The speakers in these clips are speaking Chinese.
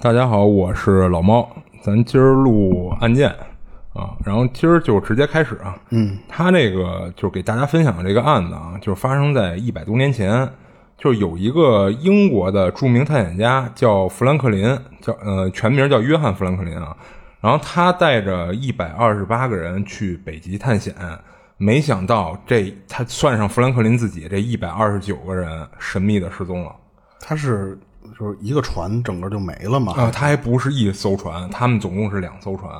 大家好，我是老猫，咱今儿录案件啊，然后今儿就直接开始啊。嗯，他那个就是给大家分享的这个案子啊，就是发生在一百多年前，就是有一个英国的著名探险家叫富兰克林，叫呃全名叫约翰富兰克林啊，然后他带着一百二十八个人去北极探险，没想到这他算上富兰克林自己，这一百二十九个人神秘的失踪了。他是就是一个船整个就没了嘛？啊，他还不是一艘船，他们总共是两艘船，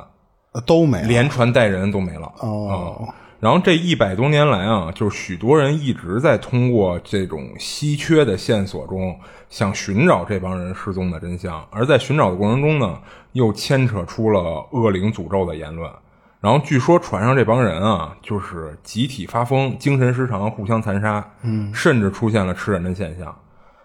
呃都没了。连船带人都没了。哦啊然后这一百多年来啊，就是许多人一直在通过这种稀缺的线索中，想寻找这帮人失踪的真相。而在寻找的过程中呢，又牵扯出了恶灵诅咒的言论。然后据说船上这帮人啊，就是集体发疯、精神失常、互相残杀，嗯，甚至出现了吃人的现象。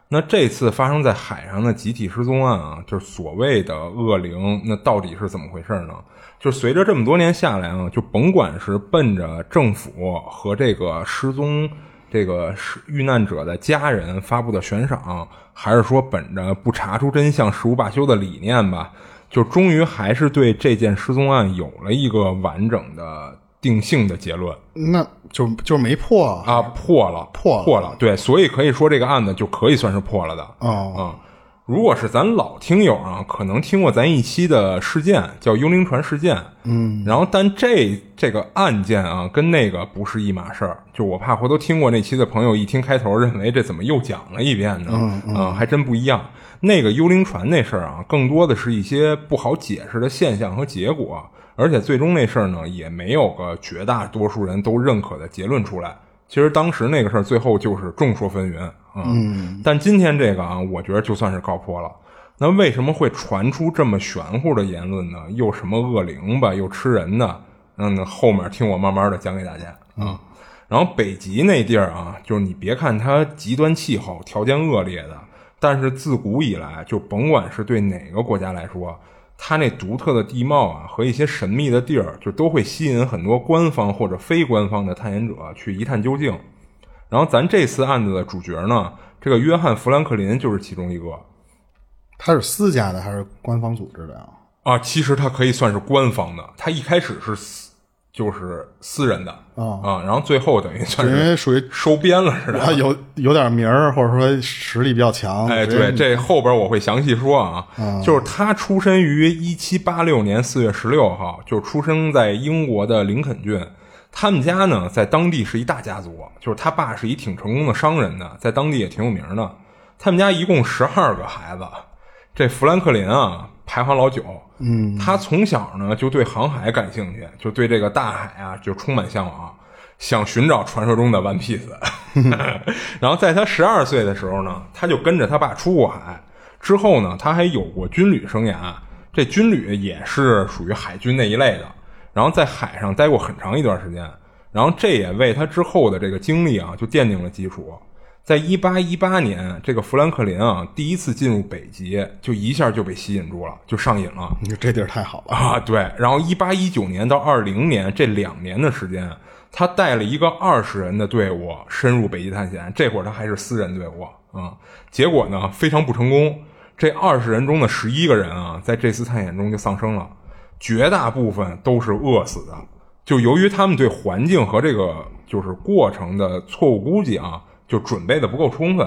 那这次发生在海上的集体失踪案啊，就是所谓的恶灵，那到底是怎么回事呢？就随着这么多年下来啊，就甭管是奔着政府和这个失踪这个失遇难者的家人发布的悬赏，还是说本着不查出真相誓无罢休的理念吧，就终于还是对这件失踪案有了一个完整的定性的结论。那就就没破啊，破了，破了破了，对，所以可以说这个案子就可以算是破了的。哦啊、如果是咱老听友啊，可能听过咱一期的事件叫幽灵船事件，嗯，然后但这这个案件啊，跟那个不是一码事儿，就我怕回头听过那期的朋友一听开头，认为这怎么又讲了一遍呢？嗯啊，还真不一样。那个幽灵船那事儿啊，更多的是一些不好解释的现象和结果，而且最终那事儿呢，也没有个绝大多数人都认可的结论出来。其实当时那个事儿最后就是众说纷纭啊、嗯，但今天这个啊，我觉得就算是告破了。那为什么会传出这么玄乎的言论呢？又什么恶灵吧，又吃人的？嗯，后面听我慢慢的讲给大家啊。然后北极那地儿啊，就是你别看它极端气候条件恶劣的，但是自古以来，就甭管是对哪个国家来说，它那独特的地貌啊和一些神秘的地儿，就都会吸引很多官方或者非官方的探险者去一探究竟。然后咱这次案子的主角呢，这个约翰·富兰克林就是其中一个他是私家的还是官方组织的呀？啊。其实他可以算是官方的，他一开始是私就是私人的啊啊，然后最后等于算是因为属于收编了似的。啊有有点名儿，或者说实力比较强。哎，对，这后边我会详细说啊。就是他出身于一七八六年四月十六号，就出生在英国的林肯郡。他们家呢，在当地是一大家族，就是他爸是一挺成功的商人的，在当地也挺有名的。他们家一共十二个孩子，这富兰克林啊排行老九。嗯，他从小呢就对航海感兴趣，就对这个大海啊就充满向往，想寻找传说中的 One Piece。然后在他十二岁的时候呢，他就跟着他爸出过海。之后呢，他还有过军旅生涯，这军旅也是属于海军那一类的。然后在海上待过很长一段时间，然后这也为他之后的这个经历啊就奠定了基础。在一八一八年，这个富兰克林啊第一次进入北极，就一下就被吸引住了，就上瘾了。你说这地儿太好了。啊，对。然后一八一九年到二零年这两年的时间，他带了一个二十人的队伍深入北极探险。这会儿他还是私人队伍啊、结果呢非常不成功。这二十人中的十一个人啊，在这次探险中就丧生了，绝大部分都是饿死的。就由于他们对环境和这个就是过程的错误估计啊，就准备的不够充分，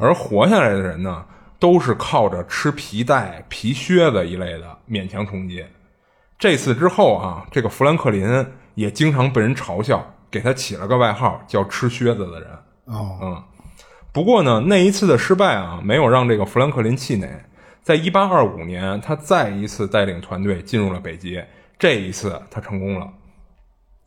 而活下来的人呢，都是靠着吃皮带、皮靴子一类的勉强充饥。这次之后啊，这个富兰克林也经常被人嘲笑，给他起了个外号叫“吃靴子的人”。哦，嗯，不过呢，那一次的失败啊，没有让这个富兰克林气馁。在一八二五年，他再一次带领团队进入了北极，这一次他成功了。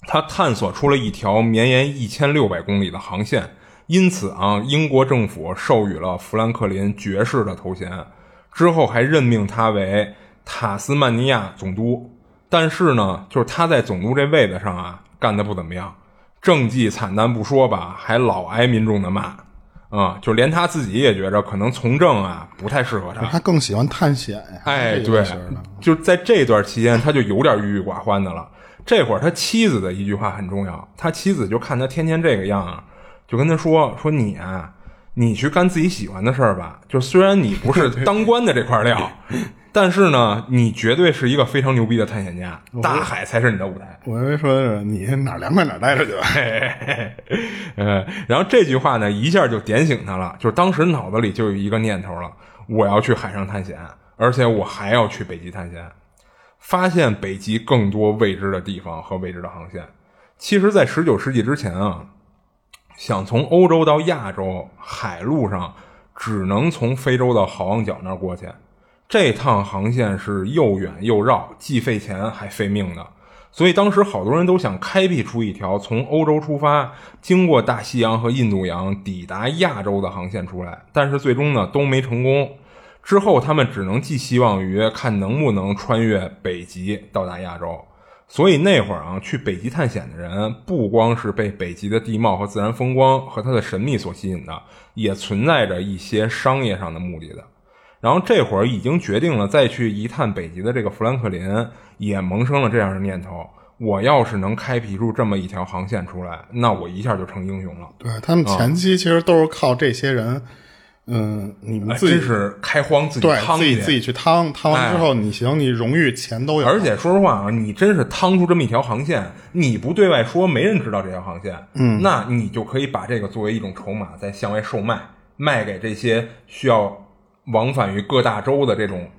他探索出了一条绵延一千六百公里的航线，因此啊，英国政府授予了富兰克林爵士的头衔，之后还任命他为塔斯曼尼亚总督。但是呢，就是他在总督这位子上啊，干的不怎么样，政绩惨淡不说吧，还老挨民众的骂。啊，就连他自己也觉着可能从政啊不太适合他，他更喜欢探险呀。哎，对，就在这段期间，他就有点郁郁寡欢的了。这会儿他妻子的一句话很重要，他妻子就看他天天这个样，就跟他说：“说你啊，你去干自己喜欢的事儿吧。就虽然你不是当官的这块料。”但是呢，你绝对是一个非常牛逼的探险家，大海才是你的舞台。我以为说你哪凉快哪待着去吧。嗯，然后这句话呢，一下就点醒他了，就是当时脑子里就有一个念头了：我要去海上探险，而且我还要去北极探险，发现北极更多未知的地方和未知的航线。其实，在十九世纪之前啊，想从欧洲到亚洲海路上，只能从非洲的好望角那儿过去。这趟航线是又远又绕，既费钱还费命的，所以当时好多人都想开辟出一条从欧洲出发，经过大西洋和印度洋抵达亚洲的航线出来，但是最终呢都没成功。之后他们只能寄希望于看能不能穿越北极到达亚洲。所以那会儿啊，去北极探险的人不光是被北极的地貌和自然风光和它的神秘所吸引的，也存在着一些商业上的目的的。然后这会儿已经决定了再去一探北极的这个富兰克林也萌生了这样的念头：我要是能开辟出这么一条航线出来，那我一下就成英雄了。对他们前期其实都是靠这些人，你们自己是开荒自己趟，自己自己去趟，趟完之后你行，你荣誉钱都有。而且说实话啊，你真是趟出这么一条航线，你不对外说，没人知道这条航线，嗯，那你就可以把这个作为一种筹码，再向外售卖，卖给这些需要。往返于各大洲的这种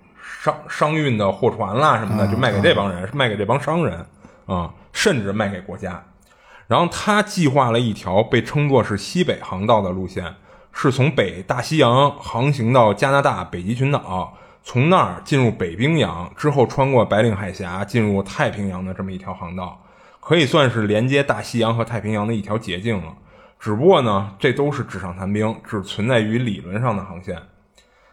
商商运的货船啦什么的，就卖给这帮人，卖给这帮商人啊，甚至卖给国家。然后他计划了一条被称作是西北航道的路线，是从北大西洋航行到加拿大北极群岛，从那儿进入北冰洋，之后穿过白令海峡进入太平洋的这么一条航道，可以算是连接大西洋和太平洋的一条捷径了。只不过呢，这都是纸上谈兵，只存在于理论上的航线。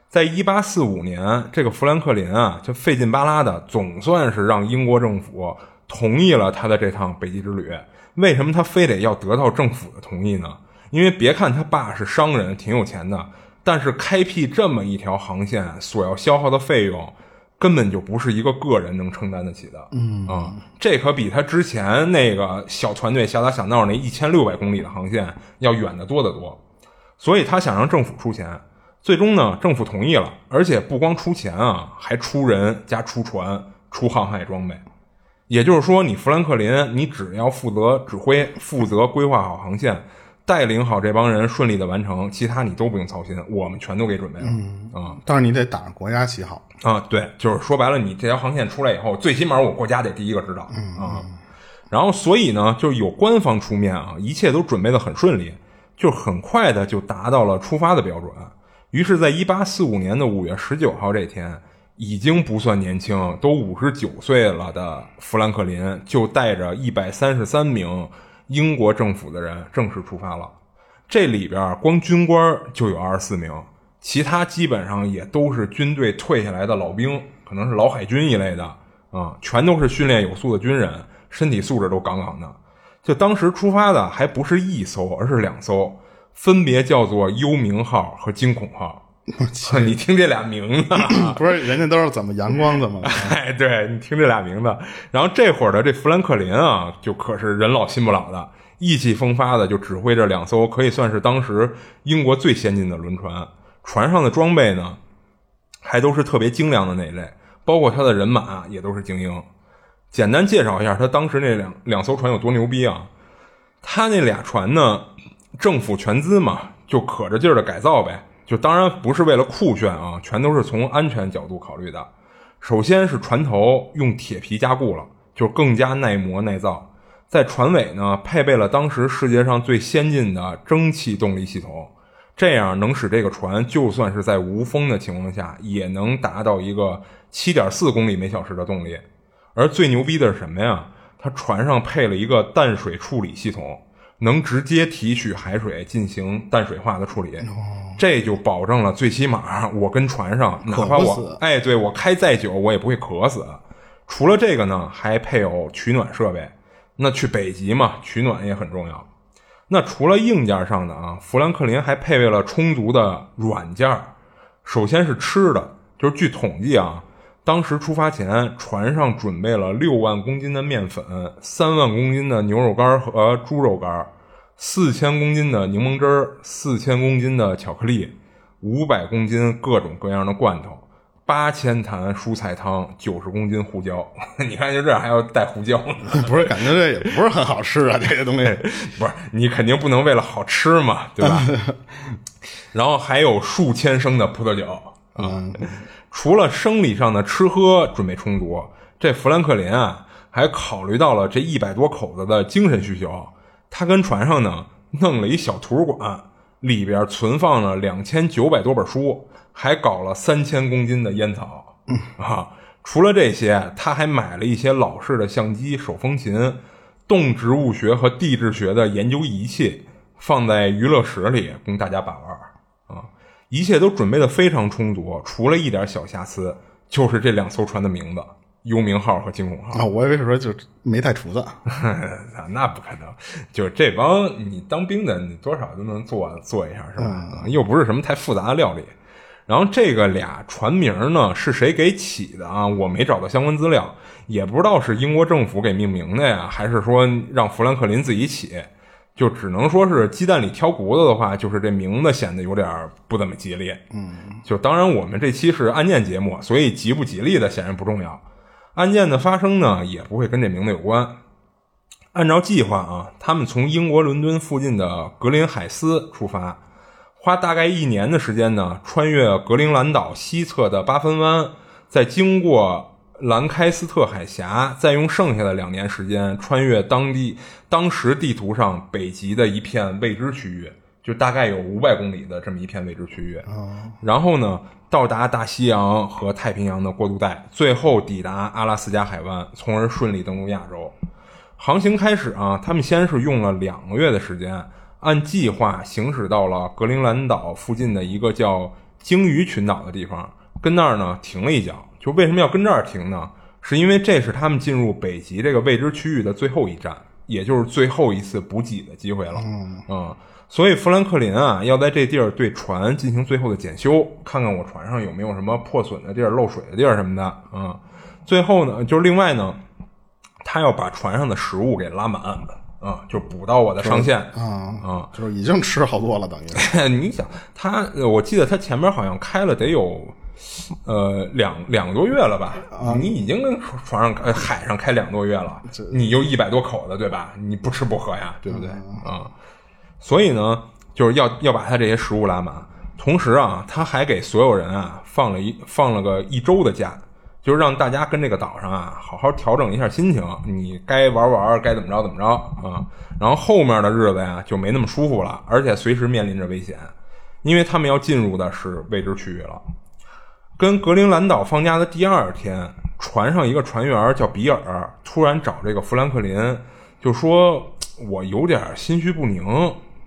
在一八四五年，这个富兰克林啊，就费劲巴拉的，总算是让英国政府同意了他的这趟北极之旅。为什么他非得要得到政府的同意呢？因为别看他爸是商人，挺有钱的，但是开辟这么一条航线所要消耗的费用，根本就不是一个个人能承担得起的。嗯啊，这可比他之前那个小团队小打小闹那一千六百公里的航线要远得多得多。所以他想让政府出钱。最终呢，政府同意了，而且不光出钱啊，还出人加出船、出航海装备。也就是说，你富兰克林，你只要负责指挥、负责规划好航线，带领好这帮人顺利的完成，其他你都不用操心，我们全都给准备了啊。但是你得打着国家旗号啊，对，就是说白了，你这条航线出来以后，最起码我国家得第一个知道啊。然后，所以呢，就是有官方出面啊，一切都准备的很顺利，就很快的就达到了出发的标准。于是，在一八四五年的五月十九号这天，已经不算年轻，都五十九岁了的富兰克林，就带着一百三十三名英国政府的人正式出发了。这里边光军官就有二十四名，其他基本上也都是军队退下来的老兵，可能是老海军一类的啊，全都是训练有素的军人，身体素质都杠杠的。就当时出发的还不是一艘，而是两艘。分别叫做“幽冥号”和“惊恐号”。你听这俩名字，不是人家都是怎么阳光怎么？哎，对你听这俩名字。然后这会儿的这富兰克林啊，就可是人老心不老的，意气风发的，就指挥着两艘可以算是当时英国最先进的轮船。船上的装备呢，还都是特别精良的那一类，包括他的人马也都是精英。简单介绍一下他当时那两两艘船有多牛逼啊！他那俩船呢？政府全资嘛，就可着劲儿的改造呗。就当然不是为了酷炫啊，全都是从安全角度考虑的。首先是船头用铁皮加固了，就更加耐磨耐造。在船尾呢，配备了当时世界上最先进的蒸汽动力系统，这样能使这个船就算是在无风的情况下，也能达到一个七点四公里每小时的动力。而最牛逼的是什么呀？它船上配了一个淡水处理系统。能直接提取海水进行淡水化的处理，这就保证了最起码我跟船上哪怕我哎，对我开再久我也不会渴死。除了这个呢，还配有取暖设备。那去北极嘛，取暖也很重要。那除了硬件上的啊，富兰克林还配备了充足的软件儿。首先是吃的，就是据统计啊，当时出发前，船上准备了六万公斤的面粉，三万公斤的牛肉干和猪肉干，四千公斤的柠檬汁儿，四千公斤的巧克力，五百公斤各种各样的罐头，八千坛蔬菜汤，九十公斤胡椒。你看，就这还要带胡椒呢。不是，感觉这也不是很好吃啊，这些东西。不是你肯定不能为了好吃嘛，对吧？然后还有数千升的葡萄酒啊。除了生理上的吃喝准备充足，这富兰克林啊还考虑到了这一百多口子的精神需求。他跟船上呢弄了一小图书馆，里边存放了两千九百多本书，还搞了三千公斤的烟草啊。除了这些，他还买了一些老式的相机、手风琴、动植物学和地质学的研究仪器，放在娱乐室里供大家把玩啊。一切都准备的非常充足，除了一点小瑕疵，就是这两艘船的名字“幽冥号”和“惊恐号”。啊，我以为是说就没带厨子。那不可能，就是这帮你当兵的，你多少都能做做一下，是吧？啊又不是什么太复杂的料理。然后这个俩船名呢是谁给起的啊？我没找到相关资料，也不知道是英国政府给命名的呀，还是说让富兰克林自己起。就只能说是鸡蛋里挑骨头的话，就是这名字显得有点不怎么吉利。嗯，就当然我们这期是案件节目，所以吉不吉利的显然不重要。案件的发生呢，也不会跟这名字有关。按照计划啊，他们从英国伦敦附近的格林海斯出发，花大概一年的时间呢，穿越格陵兰岛西侧的八分湾，再经过兰开斯特海峡，再用剩下的两年时间穿越当地当时地图上北极的一片未知区域，就大概有五百公里的这么一片未知区域。然后呢，到达大西洋和太平洋的过渡带，最后抵达阿拉斯加海湾，从而顺利登陆亚洲。航行开始啊，他们先是用了两个月的时间，按计划行驶到了格陵兰岛附近的一个叫鲸鱼群岛的地方，跟那儿呢停了一脚。就为什么要跟这儿停呢？是因为这是他们进入北极这个未知区域的最后一站，也就是最后一次补给的机会了。嗯，所以富兰克林啊，要在这地儿对船进行最后的检修，看看我船上有没有什么破损的地儿、漏水的地儿什么的。嗯，最后呢，就是另外呢。他要把船上的食物给拉满，啊，就补到我的上限啊啊，就是已经吃好多了，等于 你想他，我记得他前面好像开了得有，呃，两两个多月了吧？你已经跟船上、呃、海上开两个多月了，你又一百多口子，对吧？你不吃不喝呀，对不对？啊，所以呢，就是要要把他这些食物拉满，同时啊，他还给所有人啊放了一放了个一周的假。就是让大家跟这个岛上啊好好调整一下心情，你该玩玩，该怎么着怎么着啊。然后后面的日子呀就没那么舒服了，而且随时面临着危险，因为他们要进入的是未知区域了。跟格陵兰岛放假的第二天，船上一个船员叫比尔，突然找这个富兰克林，就说我有点心绪不宁，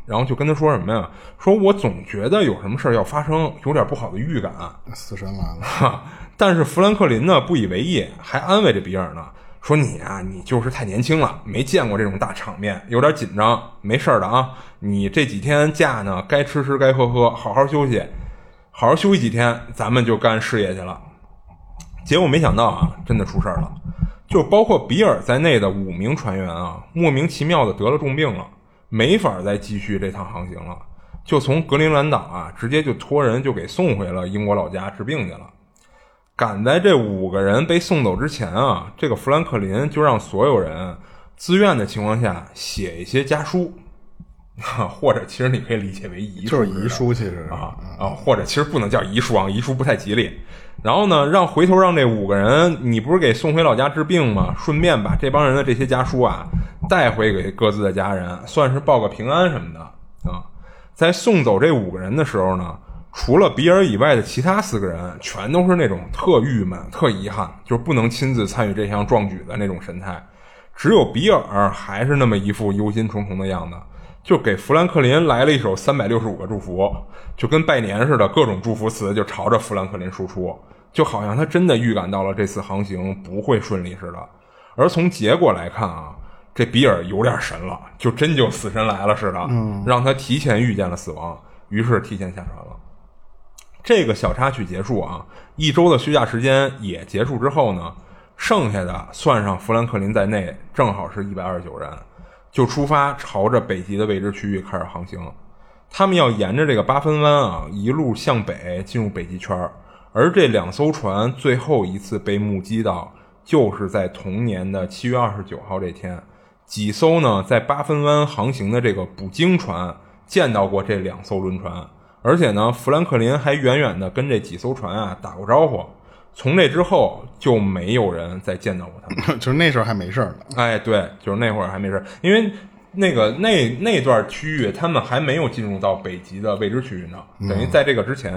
然后就跟他说什么呀？说我总觉得有什么事儿要发生，有点不好的预感。死神来了。但是富兰克林呢不以为意，还安慰着比尔呢，说你啊，你就是太年轻了，没见过这种大场面，有点紧张，没事儿的啊。你这几天假呢，该吃吃，该喝喝，好好休息，好好休息几天，咱们就干事业去了。结果没想到啊，真的出事儿了，就包括比尔在内的五名船员啊，莫名其妙的得了重病了，没法再继续这趟航行了，就从格陵兰岛啊，直接就托人就给送回了英国老家治病去了。赶在这五个人被送走之前啊，这个富兰克林就让所有人自愿的情况下写一些家书，或者其实你可以理解为遗书，就是遗书，其实啊啊，或者其实不能叫遗书啊，遗书不太吉利。然后呢，让回头让这五个人，你不是给送回老家治病吗？顺便把这帮人的这些家书啊带回给各自的家人，算是报个平安什么的啊。在送走这五个人的时候呢。除了比尔以外的其他四个人，全都是那种特郁闷、特遗憾，就是不能亲自参与这项壮举的那种神态。只有比尔还是那么一副忧心忡忡的样子，就给富兰克林来了一首三百六十五个祝福，就跟拜年似的，各种祝福词就朝着富兰克林输出，就好像他真的预感到了这次航行不会顺利似的。而从结果来看啊，这比尔有点神了，就真就死神来了似的，让他提前预见了死亡，于是提前下船了。这个小插曲结束啊，一周的休假时间也结束之后呢，剩下的算上富兰克林在内，正好是一百二十九人，就出发朝着北极的未知区域开始航行。他们要沿着这个八分湾啊，一路向北进入北极圈而这两艘船最后一次被目击到，就是在同年的七月二十九号这天，几艘呢在八分湾航行的这个捕鲸船见到过这两艘轮船。而且呢，富兰克林还远远的跟这几艘船啊打过招呼。从那之后就没有人再见到过他们。就是那时候还没事呢。哎，对，就是那会儿还没事儿，因为那个那那段区域他们还没有进入到北极的未知区域呢，等于在这个之前。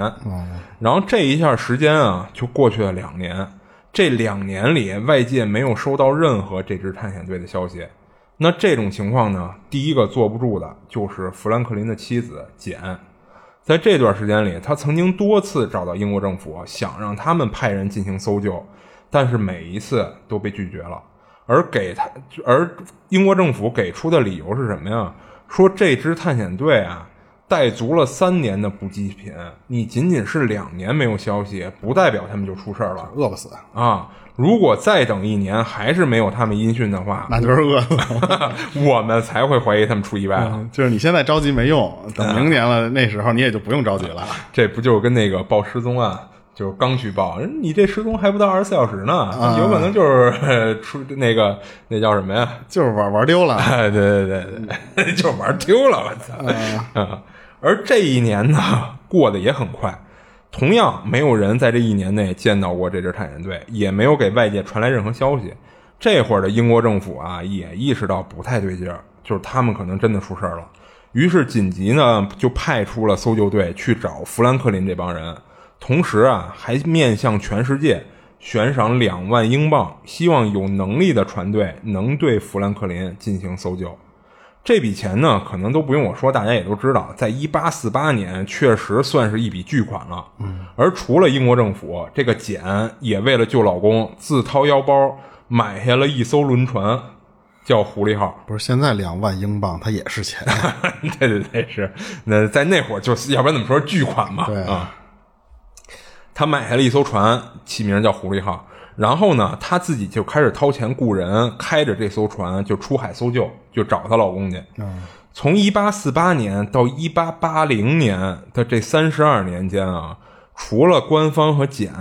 然后这一下时间啊，就过去了两年。这两年里，外界没有收到任何这支探险队的消息。那这种情况呢，第一个坐不住的就是富兰克林的妻子简。在这段时间里，他曾经多次找到英国政府，想让他们派人进行搜救，但是每一次都被拒绝了。而给他，而英国政府给出的理由是什么呀？说这支探险队啊，带足了三年的补给品，你仅仅是两年没有消息，不代表他们就出事了，饿不死啊。如果再等一年还是没有他们音讯的话，那就是饿死。我们才会怀疑他们出意外了。就是你现在着急没用，等明年了，那时候你也就不用着急了。这不就跟那个报失踪案，就是刚去报，你这失踪还不到二十四小时呢，有可能就是出那个那叫什么呀？就是玩玩丢了。对对对对，就是玩丢了。我操！而这一年呢，过得也很快。同样，没有人在这一年内见到过这支探险队，也没有给外界传来任何消息。这会儿的英国政府啊，也意识到不太对劲儿，就是他们可能真的出事儿了。于是紧急呢，就派出了搜救队去找富兰克林这帮人，同时啊，还面向全世界悬赏两万英镑，希望有能力的船队能对富兰克林进行搜救。这笔钱呢，可能都不用我说，大家也都知道，在一八四八年确实算是一笔巨款了。嗯，而除了英国政府，这个简也为了救老公，自掏腰包买下了一艘轮船，叫“狐狸号”。不是，现在两万英镑它也是钱。对对对，是。那在那会儿，就要不然怎么说巨款嘛？对啊。他买下了一艘船，起名叫“狐狸号”。然后呢，她自己就开始掏钱雇人，开着这艘船就出海搜救，就找她老公去。从一八四八年到一八八零年的这三十二年间啊，除了官方和简，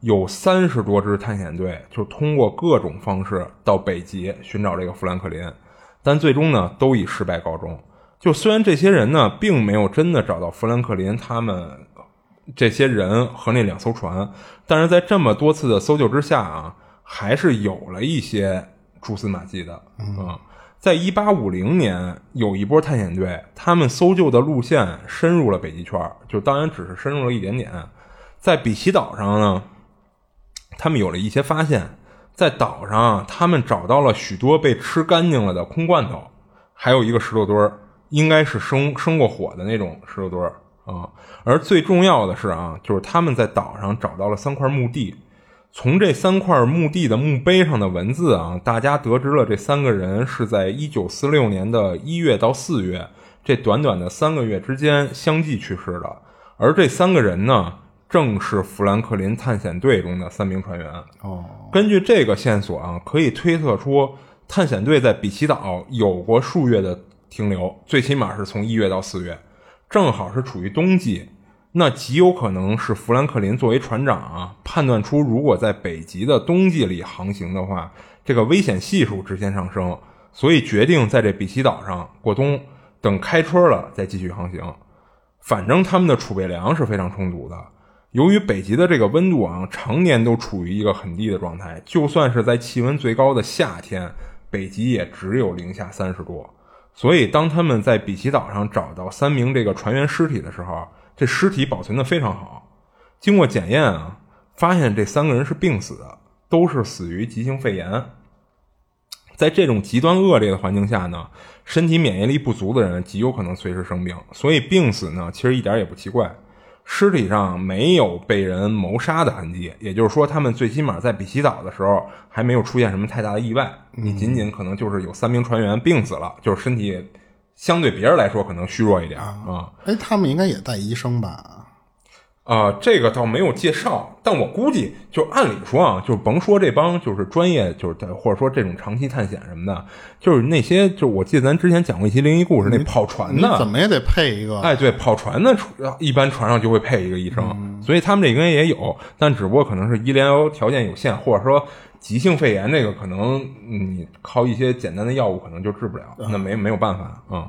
有三十多支探险队就通过各种方式到北极寻找这个富兰克林，但最终呢都以失败告终。就虽然这些人呢并没有真的找到富兰克林，他们。这些人和那两艘船，但是在这么多次的搜救之下啊，还是有了一些蛛丝马迹的啊。在一八五零年，有一波探险队，他们搜救的路线深入了北极圈，就当然只是深入了一点点。在比奇岛上呢，他们有了一些发现，在岛上他们找到了许多被吃干净了的空罐头，还有一个石头堆儿，应该是生生过火的那种石头堆儿。啊，而最重要的是啊，就是他们在岛上找到了三块墓地，从这三块墓地的墓碑上的文字啊，大家得知了这三个人是在一九四六年的一月到四月这短短的三个月之间相继去世的，而这三个人呢，正是富兰克林探险队中的三名船员。哦，根据这个线索啊，可以推测出探险队在比奇岛有过数月的停留，最起码是从一月到四月。正好是处于冬季，那极有可能是富兰克林作为船长啊，判断出如果在北极的冬季里航行的话，这个危险系数直线上升，所以决定在这比奇岛上过冬，等开春了再继续航行。反正他们的储备粮是非常充足的。由于北极的这个温度啊，常年都处于一个很低的状态，就算是在气温最高的夏天，北极也只有零下三十度。所以，当他们在比奇岛上找到三名这个船员尸体的时候，这尸体保存的非常好。经过检验啊，发现这三个人是病死的，都是死于急性肺炎。在这种极端恶劣的环境下呢，身体免疫力不足的人极有可能随时生病，所以病死呢其实一点也不奇怪。尸体上没有被人谋杀的痕迹，也就是说，他们最起码在比奇岛的时候还没有出现什么太大的意外。你仅仅可能就是有三名船员病死了，就是身体相对别人来说可能虚弱一点啊。哎，他们应该也带医生吧？啊，这个倒没有介绍，但我估计，就按理说啊，就甭说这帮就是专业，就是或者说这种长期探险什么的，就是那些，就我记得咱之前讲过一些灵异故事，那跑船的，怎么也得配一个。哎，对，跑船的一般船上就会配一个医生，所以他们这应该也有，但只不过可能是医疗条件有限，或者说急性肺炎这个可能你靠一些简单的药物可能就治不了，那没没有办法啊。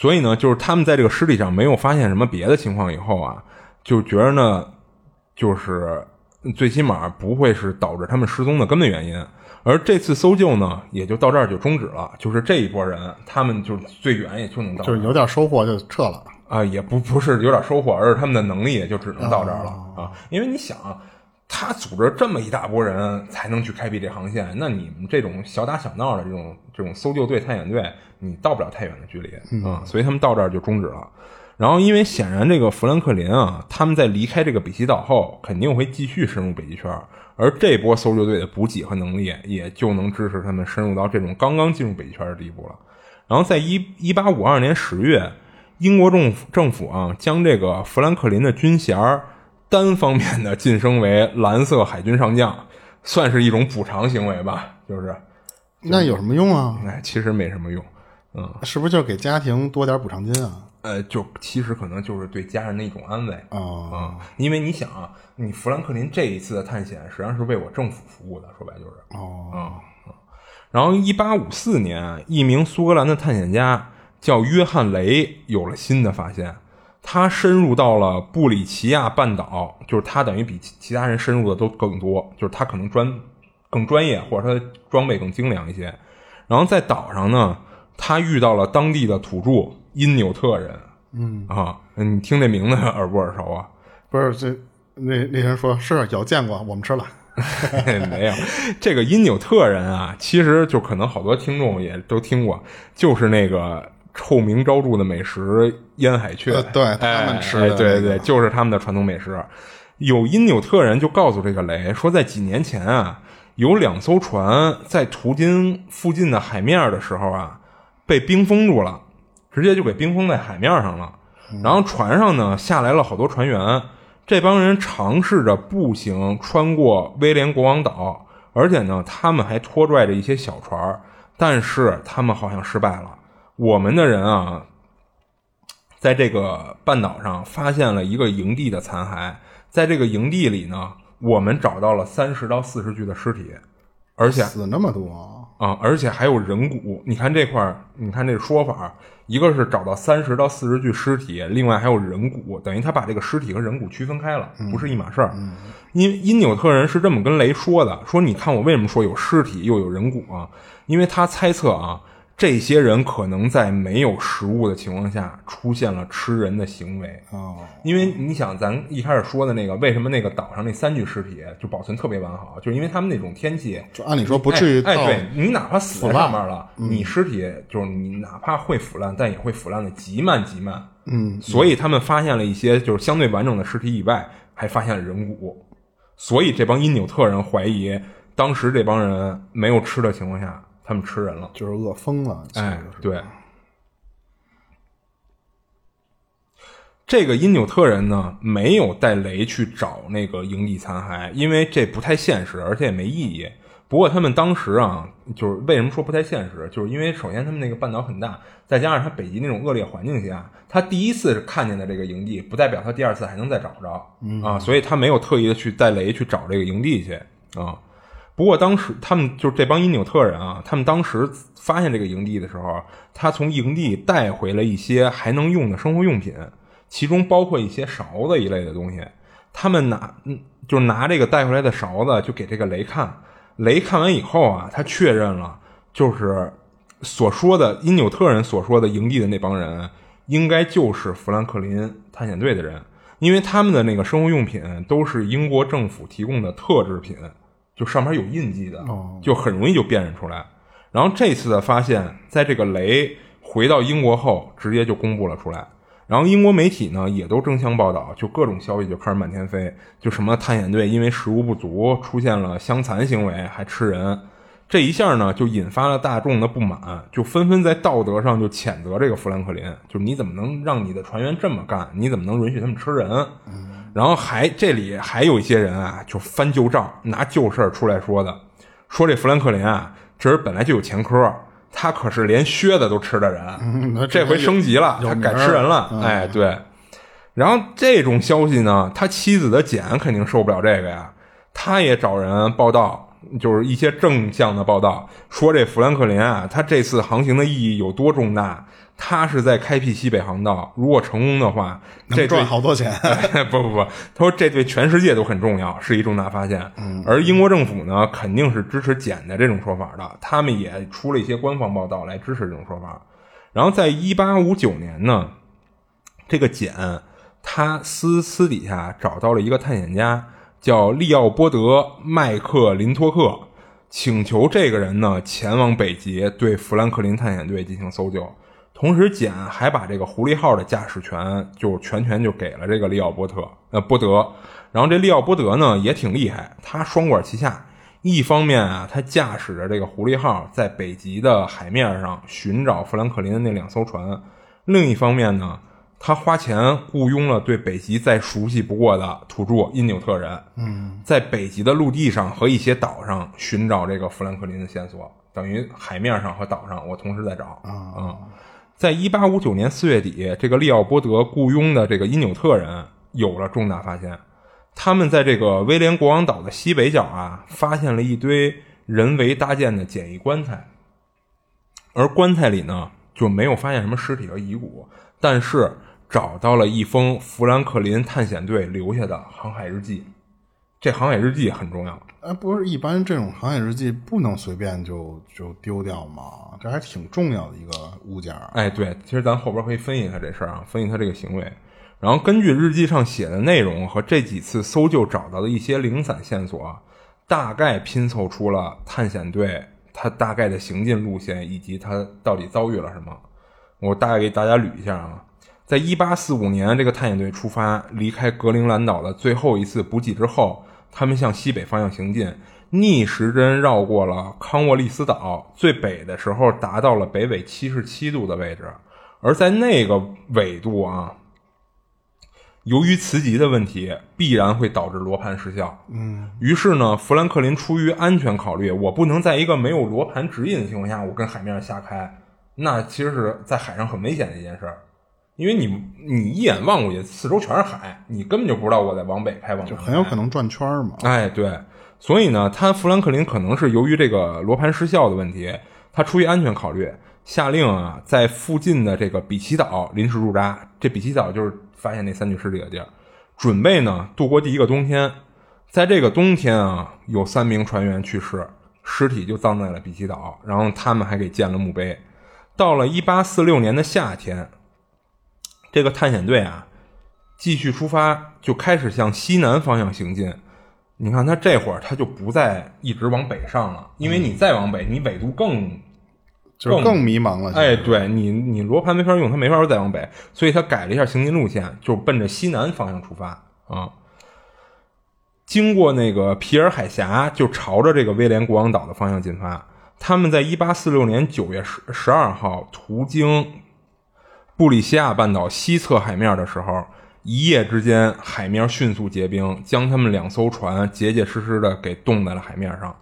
所以呢，就是他们在这个尸体上没有发现什么别的情况以后啊，就觉着呢，就是最起码不会是导致他们失踪的根本原因。而这次搜救呢，也就到这儿就终止了。就是这一波人，他们就最远也就能到，就是有点收获就撤了啊，也不不是有点收获，而是他们的能力也就只能到这儿了啊。因为你想。他组织这么一大波人才能去开辟这航线，那你们这种小打小闹的这种这种搜救队、探险队，你到不了太远的距离啊，所以他们到这儿就终止了。然后，因为显然这个富兰克林啊，他们在离开这个比奇岛后，肯定会继续深入北极圈，而这波搜救队的补给和能力，也就能支持他们深入到这种刚刚进入北极圈的地步了。然后，在一一八五二年十月，英国政府政府啊，将这个富兰克林的军衔儿。单方面的晋升为蓝色海军上将，算是一种补偿行为吧？就是，那有什么用啊？哎，其实没什么用，嗯，是不是就给家庭多点补偿金啊？呃，就其实可能就是对家人的一种安慰啊，因为你想啊，你富兰克林这一次的探险实际上是为我政府服务的，说白就是哦，啊，然后一八五四年，一名苏格兰的探险家叫约翰雷有了新的发现。他深入到了布里奇亚半岛，就是他等于比其他人深入的都更多，就是他可能专更专业，或者他的装备更精良一些。然后在岛上呢，他遇到了当地的土著因纽特人。嗯啊，你听这名字 耳不耳熟啊？不是，这那那人说是有见过，我们吃了。没有，这个因纽特人啊，其实就可能好多听众也都听过，就是那个。臭名昭著的美食烟海雀，对他们吃的，对对，就是他们的传统美食。有因纽特人就告诉这个雷说，在几年前啊，有两艘船在途经附近的海面的时候啊，被冰封住了，直接就给冰封在海面上了。然后船上呢下来了好多船员，这帮人尝试着步行穿过威廉国王岛，而且呢，他们还拖拽着一些小船，但是他们好像失败了。我们的人啊，在这个半岛上发现了一个营地的残骸，在这个营地里呢，我们找到了三十到四十具的尸体，而且死那么多啊，而且还有人骨。你看这块儿，你看这说法，一个是找到三十到四十具尸体，另外还有人骨，等于他把这个尸体和人骨区分开了，不是一码事儿。因因纽特人是这么跟雷说的，说你看我为什么说有尸体又有人骨啊？因为他猜测啊。这些人可能在没有食物的情况下出现了吃人的行为。哦，因为你想，咱一开始说的那个，为什么那个岛上那三具尸体就保存特别完好，就是因为他们那种天气，就按理说不至于哎，对你哪怕死在上面了，你尸体就是你哪怕会腐烂，但也会腐烂的极慢极慢，嗯，所以他们发现了一些就是相对完整的尸体以外，还发现了人骨，所以这帮因纽特人怀疑当时这帮人没有吃的情况下。他们吃人了，就是饿疯了。哎，对，这个因纽特人呢，没有带雷去找那个营地残骸，因为这不太现实，而且也没意义。不过他们当时啊，就是为什么说不太现实，就是因为首先他们那个半岛很大，再加上他北极那种恶劣环境下，他第一次看见的这个营地，不代表他第二次还能再找着啊，所以他没有特意的去带雷去找这个营地去啊。不过当时他们就是这帮因纽特人啊，他们当时发现这个营地的时候，他从营地带回了一些还能用的生活用品，其中包括一些勺子一类的东西。他们拿，嗯，就拿这个带回来的勺子就给这个雷看。雷看完以后啊，他确认了，就是所说的因纽特人所说的营地的那帮人，应该就是富兰克林探险队的人，因为他们的那个生活用品都是英国政府提供的特制品。就上面有印记的，哦就很容易就辨认出来。然后这次的发现，在这个雷回到英国后，直接就公布了出来。然后英国媒体呢也都争相报道，就各种消息就开始满天飞，就什么探险队因为食物不足出现了相残行为，还吃人。这一下呢，就引发了大众的不满，就纷纷在道德上就谴责这个富兰克林，就是你怎么能让你的船员这么干？你怎么能允许他们吃人？然后还这里还有一些人啊，就翻旧账，拿旧事儿出来说的，说这富兰克林啊，这人本来就有前科，他可是连靴子都吃的人，那这回升级了，他改吃人了，哎，对。然后这种消息呢，他妻子的简肯定受不了这个呀，他也找人报道，就是一些正向的报道，说这富兰克林啊，他这次航行的意义有多重大，他是在开辟西北航道，如果成功的话，这赚好多钱。不不不，他说这对全世界都很重要，是一重大发现。而英国政府呢，肯定是支持简的这种说法的，他们也出了一些官方报道来支持这种说法。然后在一八五九年呢，这个简他私私底下找到了一个探险家，叫利奥波德·麦克林托克，请求这个人呢前往北极对富兰克林探险队进行搜救。同时，简还把这个狐狸号的驾驶权就全权就给了这个利奥波特呃波德。然后这利奥波德呢也挺厉害，他双管齐下。一方面啊，他驾驶着这个狐狸号在北极的海面上寻找富兰克林的那两艘船；另一方面呢，他花钱雇佣了对北极再熟悉不过的土著因纽特人，嗯，在北极的陆地上和一些岛上寻找这个富兰克林的线索，等于海面上和岛上我同时在找啊、在一八五九年四月底，这个利奥波德雇佣的这个因纽特人有了重大发现，他们在这个威廉国王岛的西北角啊，发现了一堆人为搭建的简易棺材，而棺材里呢就没有发现什么尸体和遗骨，但是找到了一封富兰克林探险队留下的航海日记。这航海日记很重要，哎，不是一般这种航海日记不能随便就就丢掉吗？这还挺重要的一个物件儿。哎，对，其实咱后边可以分析他这事儿啊，分析他这个行为，然后根据日记上写的内容和这几次搜救找到的一些零散线索，大概拼凑出了探险队他大概的行进路线以及他到底遭遇了什么。我大概给大家捋一下啊，在一八四五年，这个探险队出发离开格陵兰岛的最后一次补给之后，他们向西北方向行进，逆时针绕过了康沃利斯岛，最北的时候达到了北纬七十七度的位置，而在那个纬度啊，由于磁极的问题，必然会导致罗盘失效。嗯，于是呢，富兰克林出于安全考虑，我不能在一个没有罗盘指引的情况下，我跟海面上瞎开，那其实是在海上很危险的一件事儿。因为你你一眼望过去，四周全是海，你根本就不知道我在往北开往就很有可能转圈儿嘛。哎，对，所以呢，他富兰克林可能是由于这个罗盘失效的问题，他出于安全考虑，下令啊，在附近的这个比奇岛临时驻扎。这比奇岛就是发现那三具尸体的地儿，准备呢度过第一个冬天。在这个冬天啊，有三名船员去世，尸体就葬在了比奇岛，然后他们还给建了墓碑。到了一八四六年的夏天，这个探险队啊，继续出发，就开始向西南方向行进。你看，他这会儿他就不再一直往北上了，因为你再往北，你纬度更，就是更迷茫了。哎，对你，你罗盘没法用，他没法再往北，所以他改了一下行进路线，就奔着西南方向出发啊。经过那个皮尔海峡，就朝着这个威廉国王岛的方向进发。他们在一八四六年九月十十二号途经布里西亚半岛西侧海面的时候，一夜之间海面迅速结冰，将他们两艘船结结实实的给冻在了海面上。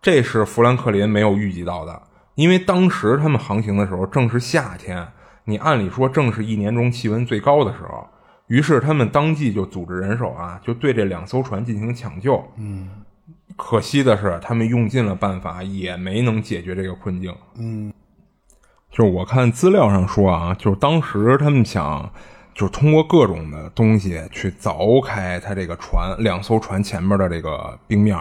这是富兰克林没有预计到的，因为当时他们航行的时候正是夏天，你按理说正是一年中气温最高的时候。于是他们当即就组织人手啊，就对这两艘船进行抢救。嗯，可惜的是，他们用尽了办法，也没能解决这个困境。嗯，就是我看资料上说啊，就是当时他们想，就是通过各种的东西去凿开他这个船两艘船前面的这个冰面，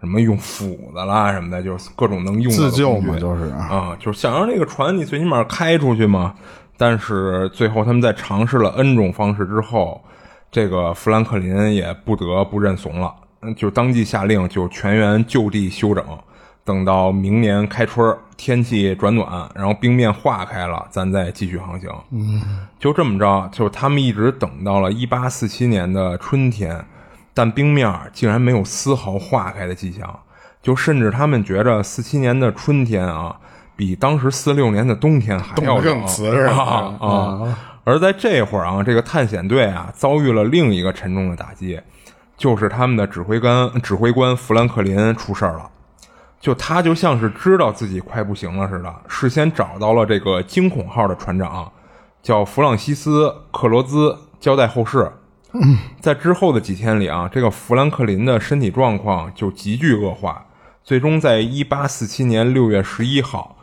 什么用斧子啦什么的，就是各种能用的自救嘛，就是啊。啊，就是想让这个船你最起码开出去嘛。但是最后他们在尝试了 N 种方式之后，这个富兰克林也不得不认怂了嗯就当即下令就全员就地休整，等到明年开春天气转暖，然后冰面化开了，咱再继续航行。嗯，就这么着，就是他们一直等到了一八四七年的春天，但冰面竟然没有丝毫化开的迹象，就甚至他们觉着四七年的春天啊，比当时四六年的冬天还要更冷瓷实啊啊！而在这会儿啊，这个探险队啊遭遇了另一个沉重的打击，就是他们的指挥官指挥官富兰克林出事儿了。就他就像是知道自己快不行了似的，事先找到了这个惊恐号的船长，叫弗朗西斯·克罗兹，交代后事。在之后的几天里啊，这个富兰克林的身体状况就急剧恶化，最终在一八四七年六月十一号，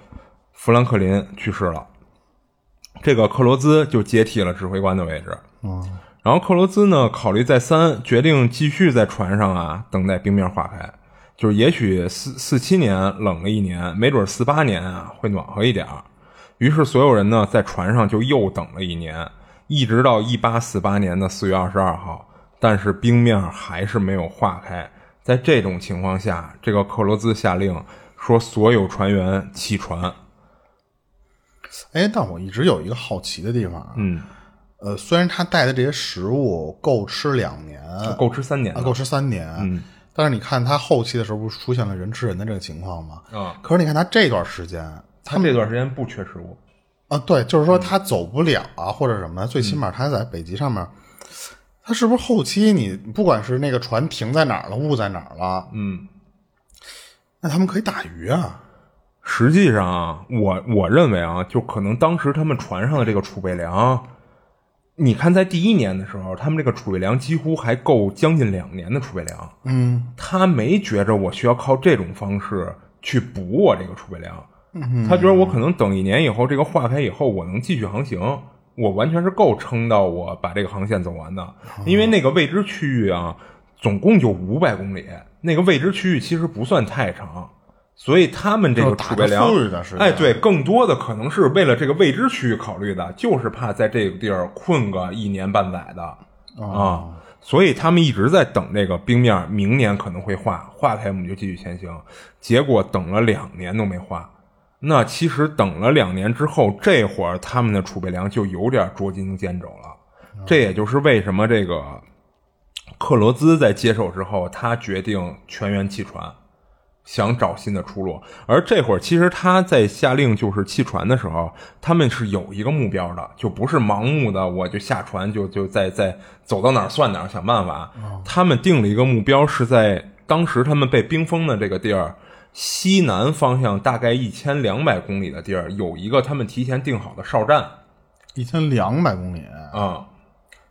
富兰克林去世了。这个克罗兹就接替了指挥官的位置。然后克罗兹呢，考虑再三，决定继续在船上啊等待冰面化开。就是也许四四七年冷了一年，没准四八年啊会暖和一点儿。于是所有人呢在船上就又等了一年，一直到一八四八年的四月二十二号，但是冰面还是没有化开。在这种情况下，这个克罗兹下令说所有船员弃船。哎，但我一直有一个好奇的地方啊，嗯，呃，虽然他带的这些食物够吃两年，够吃三年啊，够吃三年，嗯，但是你看他后期的时候不是出现了人吃人的这个情况吗？啊，可是你看他这段时间，他这段时间不缺食物。啊，对，就是说他走不了啊，或者什么，最起码他在北极上面，他是不是后期你不管是那个船停在哪儿了，误在哪儿了，嗯，那他们可以打鱼啊。实际上啊，我我认为啊，就可能当时他们船上的这个储备粮，你看在第一年的时候，他们这个储备粮几乎还够将近两年的储备粮。嗯，他没觉着我需要靠这种方式去补我这个储备粮，他觉得我可能等一年以后，这个化开以后，我能继续航行，我完全是够撑到我把这个航线走完的。因为那个未知区域啊，总共就五百公里，那个未知区域其实不算太长，所以他们这个储备粮哎，对，更多的可能是为了这个未知区域考虑的，就是怕在这个地儿困个一年半载的。啊，所以他们一直在等这个冰面明年可能会化，化开我们就继续前行。结果等了两年都没化，那其实等了两年之后，这会儿他们的储备粮就有点捉襟见肘了。这也就是为什么这个克罗兹在接手之后，他决定全员弃船。想找新的出路，而这会儿其实他在下令就是弃船的时候，他们是有一个目标的，就不是盲目的我就下船就就在在走到哪儿算哪儿想办法。他们定了一个目标，是在当时他们被冰封的这个地儿西南方向大概一千两百公里的地儿，有一个他们提前定好的哨站。一千两百公里，啊、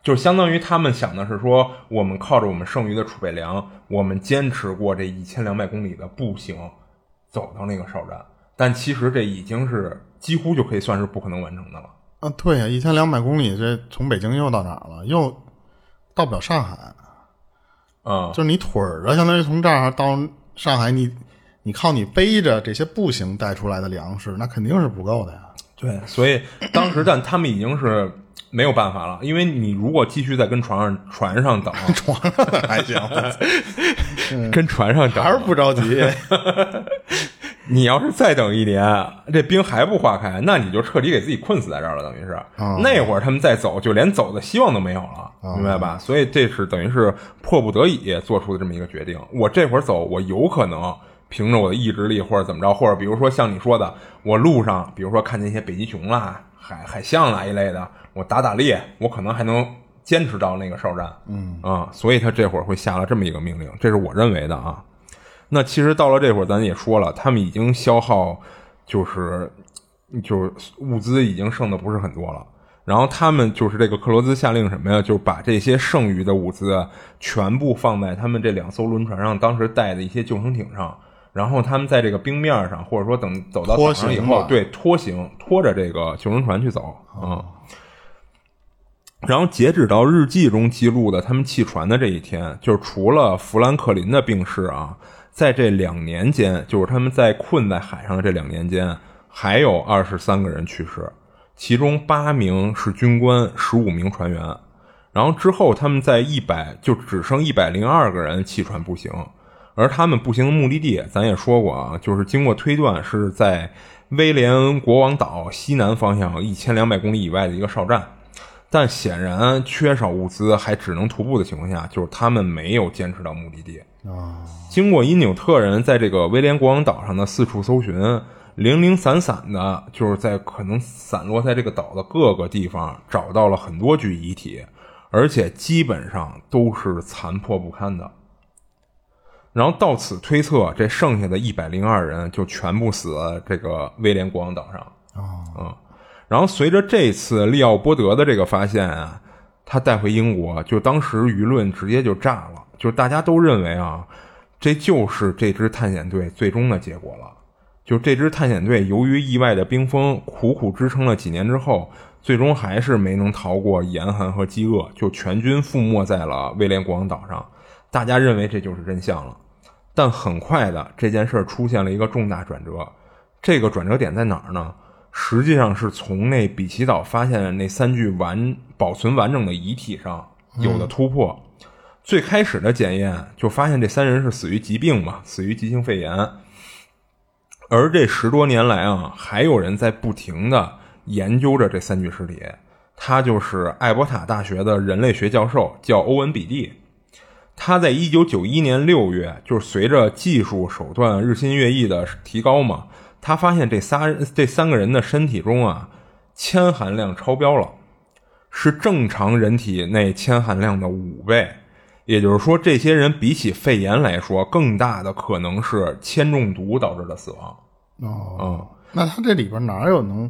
就相当于他们想的是说，我们靠着我们剩余的储备粮，我们坚持过这一千两百公里的步行，走到那个哨站。但其实这已经是几乎就可以算是不可能完成的了。啊，对呀、一千两百公里，这从北京又到哪儿了？又到不了上海，啊、就是你腿儿啊，相当于从这儿到上海，你你靠你背着这些步行带出来的粮食，那肯定是不够的呀。对，所以当时但他们已经是没有办法了，因为你如果继续在跟船上船上等，床上还行，跟船上等，还是不着急。你要是再等一年，这冰还不化开，那你就彻底给自己困死在这儿了，等于是。那会儿他们再走，就连走的希望都没有了，明白吧？所以这是等于是迫不得已做出的这么一个决定。我这会儿走，我有可能凭着我的意志力或者怎么着，或者比如说像你说的，我路上比如说看见一些北极熊啦、海海象啦一类的，我打打猎，我可能还能坚持到那个哨站。嗯啊，所以他这会儿会下了这么一个命令，这是我认为的啊。那其实到了这会儿，咱也说了，他们已经消耗，就是就是物资已经剩的不是很多了。然后他们就是这个克罗兹下令什么呀？就是把这些剩余的物资啊全部放在他们这两艘轮船上当时带的一些救生艇上，然后他们在这个冰面上，或者说等走到岛上以后对，拖行拖着这个救生船去走啊。然后截止到日记中记录的他们弃船的这一天，就是除了弗兰克林的病逝啊，在这两年间，就是他们在困在海上的这两年间，还有二十三个人去世，其中八名是军官，十五名船员。然后之后他们在一百就只剩一百零二个人弃船步行，而他们步行的目的地咱也说过啊，就是经过推断是在威廉国王岛西南方向一千两百公里以外的一个哨站。但显然缺少物资，还只能徒步的情况下，就是他们没有坚持到目的地。啊，经过因纽特人在这个威廉国王岛上的四处搜寻，零零散散的，就是在可能散落在这个岛的各个地方找到了很多具遗体，而且基本上都是残破不堪的。然后到此推测，这剩下的一百零二人就全部死在这个威廉国王岛上。啊，嗯。然后随着这次利奥波德的这个发现啊，他带回英国，就当时舆论直接就炸了，就是大家都认为啊，这就是这支探险队最终的结果了。就这支探险队由于意外的冰封，苦苦支撑了几年之后，最终还是没能逃过严寒和饥饿，就全军覆没在了威廉国王岛上。大家认为这就是真相了。但很快的，这件事出现了一个重大转折。这个转折点在哪儿呢？实际上是从那比奇岛发现的那三具完保存完整的遗体上有的突破。最开始的检验就发现这三人是死于疾病嘛，死于急性肺炎。而这十多年来啊，还有人在不停的研究着这三具尸体。他就是艾伯塔大学的人类学教授，叫欧文·比蒂。他在一九九一年六月，就是随着技术手段日新月异的提高嘛。他发现这仨这三个人的身体中啊，铅含量超标了，是正常人体内铅含量的五倍。也就是说，这些人比起肺炎来说，更大的可能是铅中毒导致的死亡。哦，嗯，那他这里边哪有能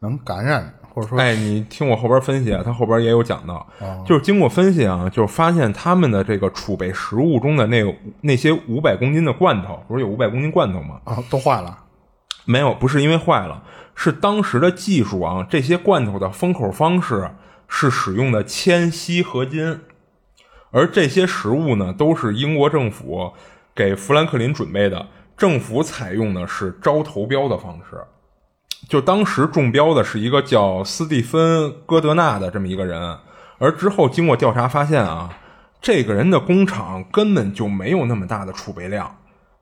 能感染，或者说，哎，你听我后边分析啊，他后边也有讲到，哦就是经过分析啊，就是发现他们的这个储备食物中的那那些五百公斤的罐头，不是有五百公斤罐头吗？啊，都坏了。没有，不是因为坏了，是当时的技术啊。这些罐头的封口方式是使用的铅锡合金，而这些食物呢，都是英国政府给富兰克林准备的。政府采用的是招投标的方式，就当时中标的是一个叫斯蒂芬·戈德纳的这么一个人，而之后经过调查发现啊，这个人的工厂根本就没有那么大的储备量。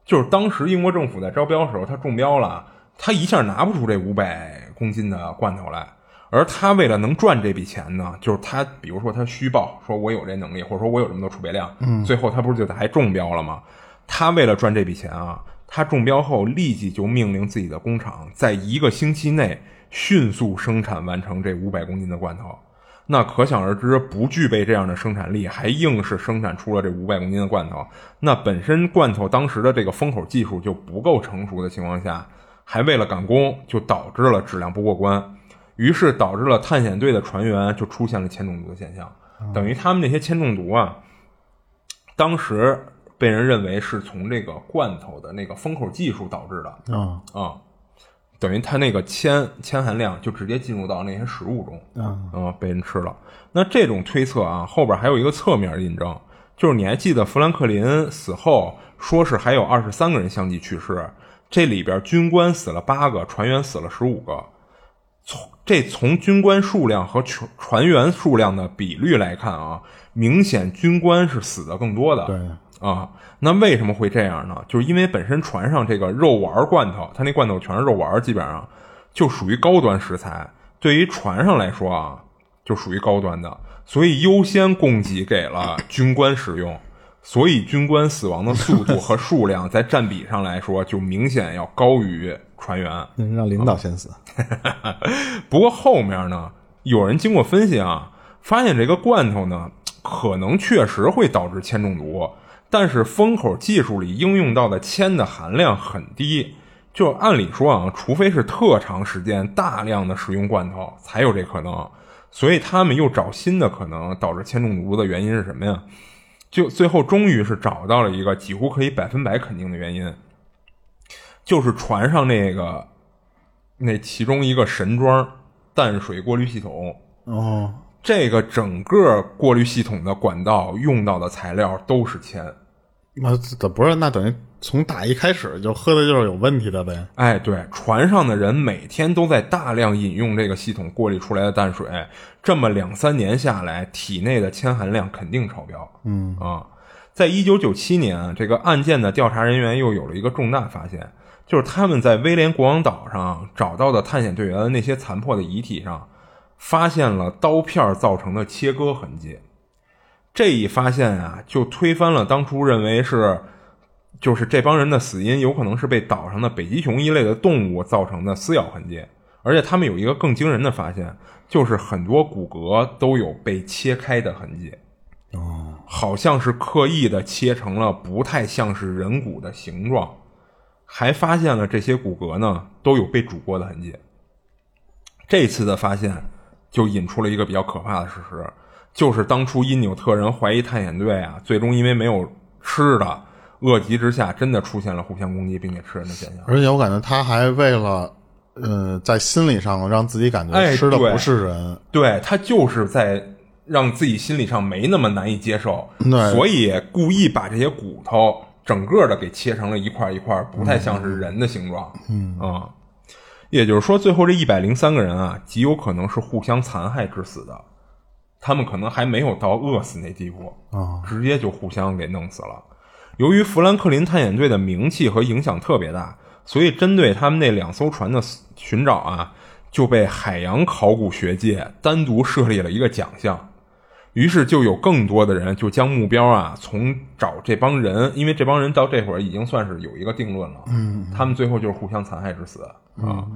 就是当时英国政府在招标的时候，他中标了，他一下拿不出这五百公斤的罐头来，而他为了能赚这笔钱呢，就是他比如说他虚报说我有这能力，或者说我有这么多储备量，嗯，最后他不是就还中标了吗？他为了赚这笔钱啊，他中标后立即就命令自己的工厂在一个星期内迅速生产完成这五百公斤的罐头。那可想而知，不具备这样的生产力，还硬是生产出了这五百公斤的罐头。那本身罐头当时的这个封口技术就不够成熟的情况下，还为了赶工，就导致了质量不过关，于是导致了探险队的船员就出现了铅中毒的现象。等于他们那些铅中毒啊，当时被人认为是从这个罐头的那个封口技术导致的啊啊。等于它那个铅铅含量就直接进入到那些食物中，嗯嗯，被人吃了。那这种推测啊，后边还有一个侧面印证，就是你还记得富兰克林死后，说是还有二十三个人相继去世，这里边军官死了八个，船员死了十五个。从这从军官数量和船船员数量的比率来看啊，明显军官是死的更多的。对啊，那为什么会这样呢？就是因为本身船上这个肉丸罐头，它那罐头全是肉丸，基本上就属于高端食材。对于船上来说啊，就属于高端的，所以优先供给给了军官使用。所以军官死亡的速度和数量在占比上来说，就明显要高于船员。让领导先死。不过后面呢，有人经过分析啊，发现这个罐头呢，可能确实会导致铅中毒。但是封口技术里应用到的铅的含量很低，就按理说啊，除非是特长时间大量的使用罐头，才有这可能。所以他们又找新的可能导致铅中毒的原因是什么呀？就最后终于是找到了一个几乎可以百分百肯定的原因，就是船上那个那其中一个神装淡水过滤系统。哦，这个整个过滤系统的管道用到的材料都是铅，那这不是那等于从打一开始就喝的就是有问题的呗。哎，对，船上的人每天都在大量饮用这个系统过滤出来的淡水，这么两三年下来，体内的铅含量肯定超标。嗯啊，在一九九七年，这个案件的调查人员又有了一个重大发现，就是他们在威廉国王岛上找到的探险队员的那些残破的遗体上，发现了刀片造成的切割痕迹。这一发现啊，就推翻了当初认为是，就是这帮人的死因有可能是被岛上的北极熊一类的动物造成的撕咬痕迹。而且他们有一个更惊人的发现，就是很多骨骼都有被切开的痕迹。哦，好像是刻意的切成了不太像是人骨的形状，还发现了这些骨骼呢都有被煮过的痕迹。这次的发现就引出了一个比较可怕的事实，就是当初因纽特人怀疑探险队啊，最终因为没有吃的，恶极之下真的出现了互相攻击并且吃人的现象。而且我感觉他还为了，呃，在心理上让自己感觉吃的不是人。对他就是在让自己心理上没那么难以接受，对所以故意把这些骨头整个的给切成了一块一块，不太像是人的形状。嗯啊、也就是说，最后这一百零三个人啊，极有可能是互相残害致死的，他们可能还没有到饿死那地步啊直接就互相给弄死了。由于富兰克林探险队的名气和影响特别大，所以针对他们那两艘船的寻找啊，就被海洋考古学界单独设立了一个奖项。于是就有更多的人就将目标啊从找这帮人，因为这帮人到这会儿已经算是有一个定论了，嗯，他们最后就是互相残害致死啊，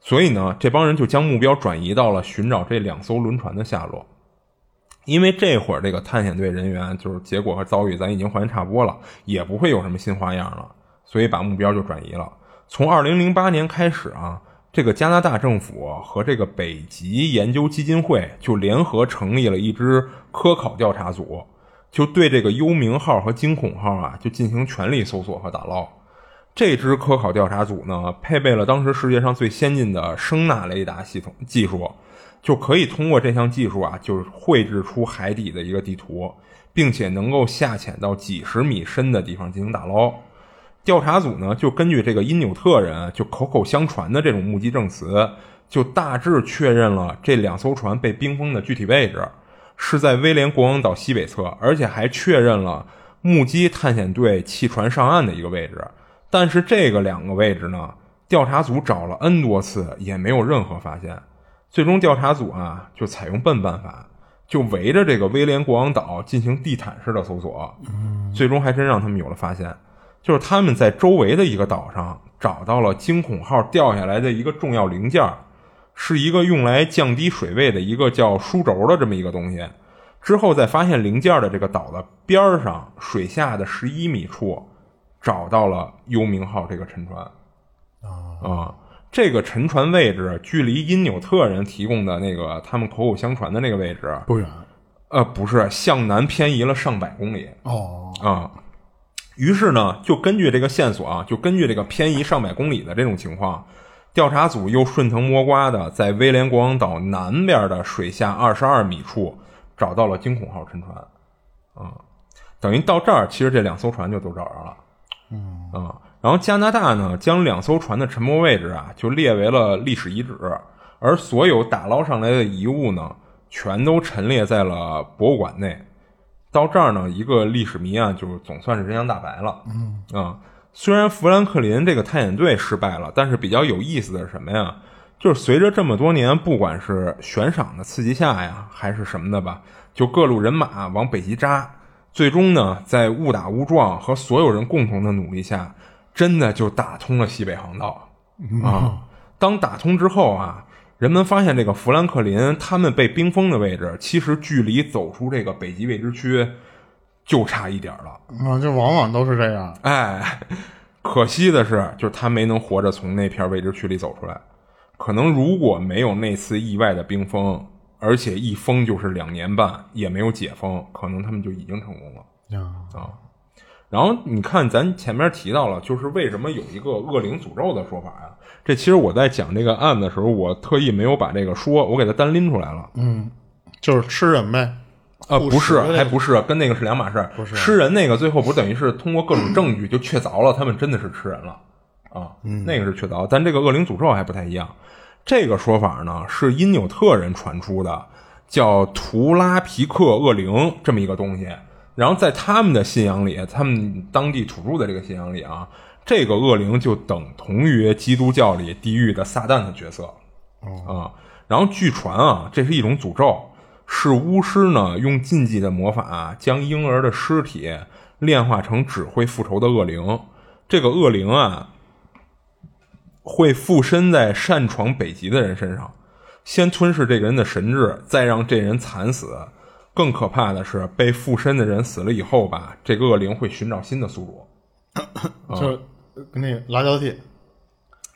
所以呢，这帮人就将目标转移到了寻找这两艘轮船的下落。因为这会儿这个探险队人员就是结果和遭遇咱已经还原差不多了，也不会有什么新花样了，所以把目标就转移了。从二零零八年开始啊，这个加拿大政府和这个北极研究基金会就联合成立了一支科考调查组，就对这个幽冥号和惊恐号啊就进行全力搜索和打捞。这支科考调查组呢，配备了当时世界上最先进的声呐雷达系统技术，就可以通过这项技术啊，就是绘制出海底的一个地图，并且能够下潜到几十米深的地方进行打捞。调查组呢，就根据这个因纽特人就口口相传的这种目击证词，就大致确认了这两艘船被冰封的具体位置是在威廉国王岛西北侧，而且还确认了目击探险队弃船上岸的一个位置。但是这个两个位置呢，调查组找了 N 多次，也没有任何发现。最终，调查组啊就采用笨办法，就围着这个威廉国王岛进行地毯式的搜索。最终还真让他们有了发现，就是他们在周围的一个岛上找到了惊恐号掉下来的一个重要零件，是一个用来降低水位的一个叫书轴的这么一个东西。之后在发现零件的这个岛的边儿上，水下的十一米处，找到了幽冥号这个沉船。啊，这个沉船位置距离因纽特人提供的那个他们口口相传的那个位置，不远呃，不是向南偏移了上百公里哦，啊。于是呢，就根据这个线索啊，就根据这个偏移上百公里的这种情况，调查组又顺藤摸瓜的在威廉国王岛南边的水下二十二米处找到了惊恐号沉船。啊，等于到这儿，其实这两艘船就都找着了。嗯啊，然后加拿大呢，将两艘船的沉没位置啊，就列为了历史遗址，而所有打捞上来的遗物呢，全都陈列在了博物馆内。到这儿呢，一个历史谜案就总算是真相大白了。嗯啊，虽然富兰克林这个探险队失败了，但是比较有意思的是什么呀？就是随着这么多年，不管是悬赏的刺激下呀，还是什么的吧，就各路人马往北极扎，最终呢，在误打误撞和所有人共同的努力下，真的就打通了西北航道啊！当打通之后啊，人们发现这个富兰克林他们被冰封的位置，其实距离走出这个北极未知区就差一点儿了。啊，就往往都是这样。哎，可惜的是，就是他没能活着从那片未知区里走出来。可能如果没有那次意外的冰封，而且一封就是两年半，也没有解封，可能他们就已经成功了。啊，啊。然后你看，咱前面提到了，就是为什么有一个恶灵诅咒的说法呀？这其实我在讲这个案子的时候，我特意没有把这个说，我给它单拎出来了。嗯就是吃人呗。呃，不是，还不是，跟那个是两码事儿。不是吃人那个，最后不是等于是通过各种证据就确凿了，他们真的是吃人了啊，嗯那个是确凿，但这个恶灵诅咒还不太一样。这个说法呢是因纽特人传出的，叫图拉皮克恶灵这么一个东西。然后在他们的信仰里，他们当地土著的这个信仰里啊，这个恶灵就等同于基督教里地狱的撒旦的角色。啊，然后据传啊，这是一种诅咒，是巫师呢用禁忌的魔法将婴儿的尸体炼化成只会复仇的恶灵。这个恶灵啊，会附身在擅闯北极的人身上，先吞噬这个人的神智，再让这人惨死。更可怕的是，被附身的人死了以后吧，这个恶灵会寻找新的宿主。就是跟那个辣椒地，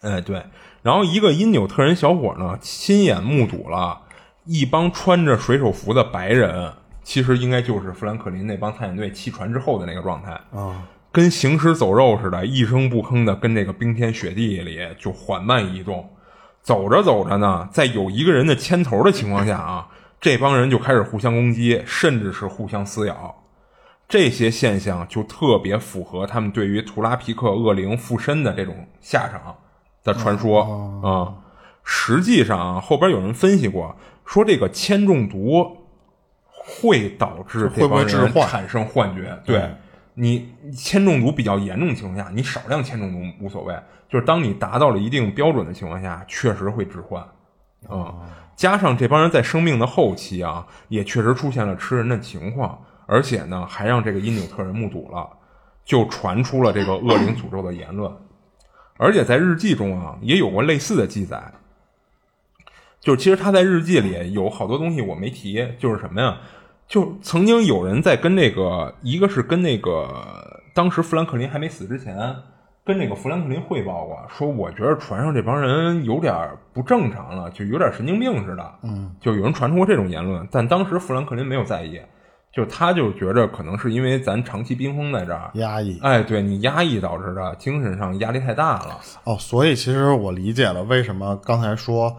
哎，对。然后一个因纽特人小伙呢，亲眼目睹了一帮穿着水手服的白人，其实应该就是富兰克林那帮探险队弃船之后的那个状态啊，跟行尸走肉似的，一声不吭的跟这个冰天雪地里就缓慢移动。走着走着呢，在有一个人的牵头的情况下啊，这帮人就开始互相攻击，甚至是互相撕咬。这些现象就特别符合他们对于图拉皮克恶灵附身的这种下场的传说啊、实际上啊，后边有人分析过，说这个铅中毒会导致这会不会帮人致幻产生幻觉。对你铅中毒比较严重的情况下，你少量铅中毒无所谓，就是当你达到了一定标准的情况下，确实会致幻。啊、加上这帮人在生命的后期啊，也确实出现了吃人的情况，而且呢，还让这个因纽特人目睹了，就传出了这个恶灵诅咒的言论。而且在日记中啊，也有过类似的记载。就是其实他在日记里有好多东西我没提，就是什么呀？就曾经有人在跟那个，一个是跟那个当时富兰克林还没死之前，跟那个富兰克林汇报过，说我觉得船上这帮人有点不正常了，就有点神经病似的。嗯，就有人传出过这种言论，但当时富兰克林没有在意，就他就觉着可能是因为咱长期冰封在这儿，压抑。哎，对你压抑导致的，精神上压力太大了。哦，所以其实我理解了为什么刚才说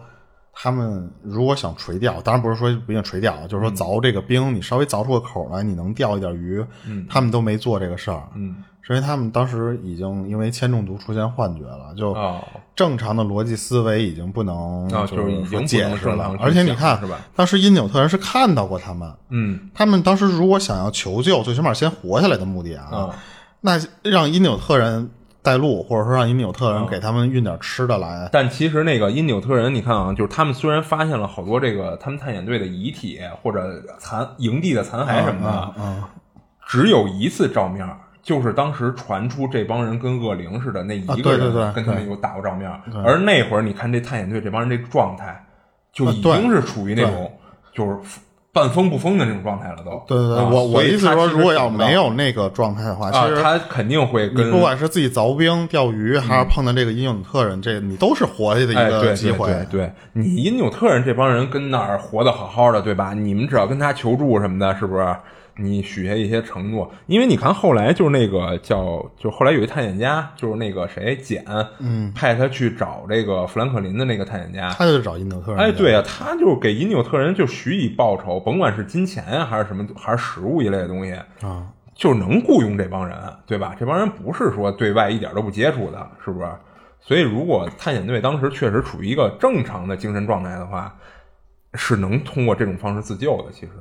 他们如果想垂钓，当然不是说不一定垂钓，就是说凿这个冰，你稍微凿出个口来，你能钓一点鱼，他们都没做这个事儿，嗯，是因为他们当时已经因为铅中毒出现幻觉了，就哦，正常的逻辑思维已经不能啊就就是已经解释了。而且你看是吧，当时因纽特人是看到过他们，嗯。他们当时如果想要求救，最起码先活下来的目的啊，啊那让因纽特人带路，或者说让因纽特人啊给他们运点吃的来，但其实那个因纽特人，你看啊，就是他们虽然发现了好多这个他们探险队的遗体或者残营地的残骸什么的，啊啊只有一次照面，就是当时传出这帮人跟恶灵似的那一啊个人跟他们有打过照面，而那会儿你看这探险队这帮人这状态，就已经是处于那种就是半疯不疯的那种状态了都。对对对，啊我我意思说，如果要没有那个状态的话，其啊，实他肯定会跟你不管是自己凿冰、钓鱼，还是碰到这个因纽特人，这你都是活下去的哎，一个机会。对对，你因纽特人这帮人跟那儿活得好好的，对吧？你们只要跟他求助什么的，是不是？你许下一些承诺，因为你看后来就是那个叫，就后来有一探险家，就是那个谁简，嗯，派他去找这个富兰克林的那个探险家，他就找因纽特人。哎，对啊，他就给因纽特人就许以报酬，甭管是金钱呀，还是什么，还是食物一类的东西，啊，就能雇佣这帮人，对吧？这帮人不是说对外一点都不接触的，是不是？所以，如果探险队当时确实处于一个正常的精神状态的话，是能通过这种方式自救的。其实，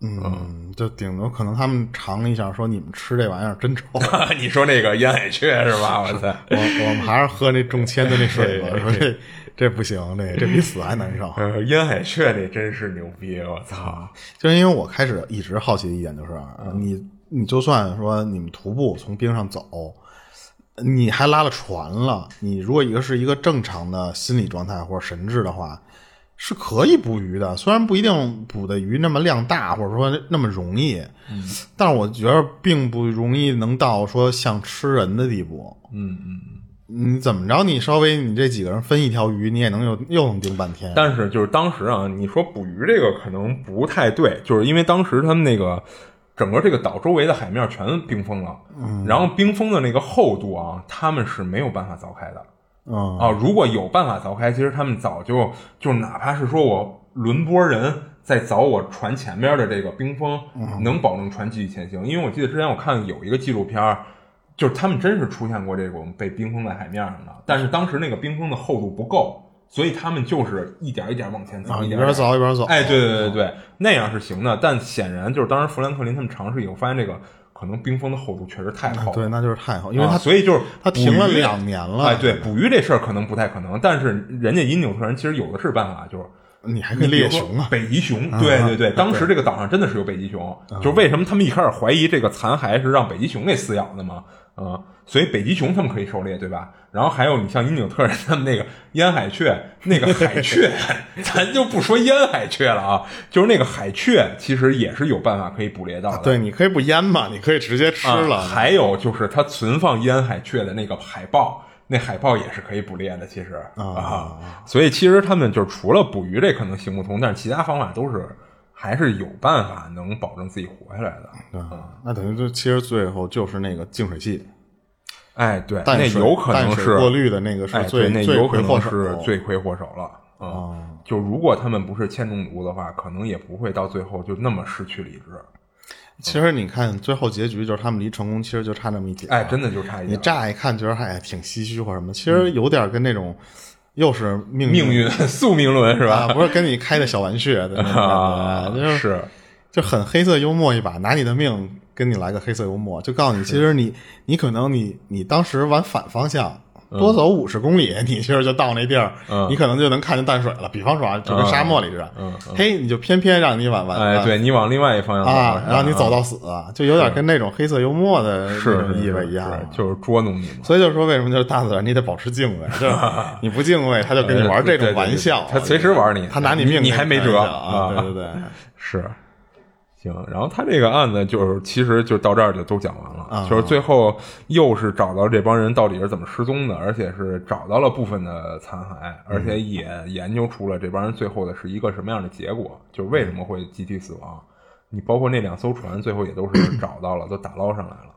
嗯，就顶多可能他们尝一下，说你们吃这玩意儿真臭。你说那个烟海雀是吧？我操！我我们还是喝那中签的那水吧，说这这不行，这这比死还难受。呃，烟海雀这真是牛逼！我操！就是因为我开始一直好奇的一点就是，你你就算说你们徒步从冰上走，你还拉了船了，你如果一个是一个正常的心理状态或者神智的话，是可以捕鱼的。虽然不一定捕的鱼那么量大，或者说那么容易，嗯但是我觉得并不容易能到说像吃人的地步。嗯嗯。你怎么着？你稍微你这几个人分一条鱼，你也能又又能盯半天。但是就是当时啊，你说捕鱼这个可能不太对，就是因为当时他们那个整个这个岛周围的海面全冰封了，嗯，然后冰封的那个厚度啊，他们是没有办法凿开的嗯啊。如果有办法凿开，其实他们早就就哪怕是说我轮波人在凿我船前面的这个冰封，嗯能保证船继续前行。因为我记得之前我看有一个纪录片儿，就是他们真是出现过这种被冰封在海面上的，但是当时那个冰封的厚度不够，所以他们就是一点一点往前走，啊，一一边凿一边走。哎，对对对对对，那样是行的，但显然就是当时富兰克林他们尝试以后，发现这个可能冰封的厚度确实太厚了，对，那就是太厚，因为啊所以就是它停了两年了哎，对，捕鱼这事儿可能不太可能，但是人家因纽特人其实有的是办法，就是。你还可以猎熊啊，北极熊，对对对，当时这个岛上真的是有北极熊，就是为什么他们一开始怀疑这个残骸是让北极熊给撕咬的嘛？啊、所以北极熊他们可以狩猎，对吧？然后还有你像因纽特人他们那个烟海雀，那个海雀，咱就不说烟海雀了啊，就是那个海雀，其实也是有办法可以捕猎到的。对，你可以不腌嘛，你可以直接吃啊了。还有就是它存放烟海雀的那个海豹，那海豹也是可以捕猎的，其实啊所以其实他们就是除了捕鱼这可能行不通，但是其他方法都是还是有办法能保证自己活下来的。对那等于就其实最后就是那个净水器，哎，对，那有可能是过滤的那个是哎，最对，那罪有可能是罪魁祸首了。啊、就如果他们不是铅中毒的话，可能也不会到最后就那么失去理智。其实你看最后结局就是他们离成功其实就差那么一点，哎，真的就差一点你。乍一看觉得哎挺唏嘘或什么，其实有点跟那种又是命命运 宿命论是吧？啊，不是跟你开的小玩笑 是，就很黑色幽默一把，拿你的命跟你来个黑色幽默，就告诉你，其实你你可能你你当时往反方向。多走五十公里，你其实就到那地儿，嗯你可能就能看见淡水了。比方说啊，就跟沙漠里似的，嗯嘿，你就偏偏让你往往哎，对你往另外一方向走啊，然后你走到到死，就有点跟那种黑色幽默的是意味一样。就是捉弄你嘛。所以就说为什么就是大自然你得保持敬畏，就 是你不敬畏，他就跟你玩这种玩笑，他随时玩你，他拿你命你还没辙啊！对对对，是，行。然后他这个案子就是，其实就到这儿就都讲完了，啊就是最后又是找到这帮人到底是怎么失踪的，而且是找到了部分的残骸，而且也研究出了这帮人最后的是一个什么样的结果，就是为什么会集体死亡。你包括那两艘船，最后也都是找到了，都打捞上来了。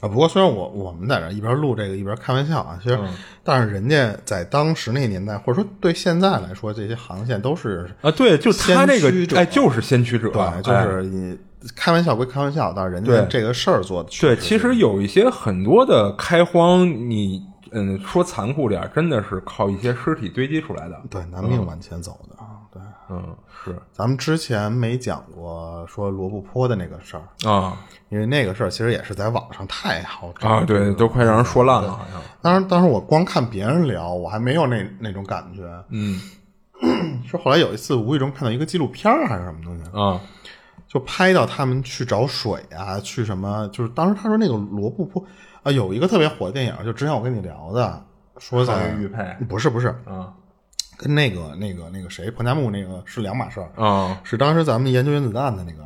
啊，不过虽然我我们在这儿一边录这个一边开玩笑啊，其实，嗯但是人家在当时那个年代，或者说对现在来说，这些航线都是啊，对，就他那个，哎，就是先驱者，对，就哎是你开玩笑归开玩笑，但是人家这个事儿做的对，其实有一些很多的开荒，你嗯说残酷点，真的是靠一些尸体堆积出来的。对拿命往前走的。对，嗯，是。咱们之前没讲过说罗布泊的那个事儿，啊。因为那个事儿其实也是在网上太好找啊，对，都快让人说烂了，好像。当时当时我光看别人聊，我还没有那那种感觉。嗯。是后来有一次无意中看到一个纪录片儿还是什么东西，啊。就拍到他们去找水啊，去什么，就是当时他说那个罗布泊啊，有一个特别火的电影，就之前我跟你聊的，说在玉佩。不是不是，啊跟那个那个那个谁彭加木那个是两码事儿，啊是当时咱们研究原子弹的那个，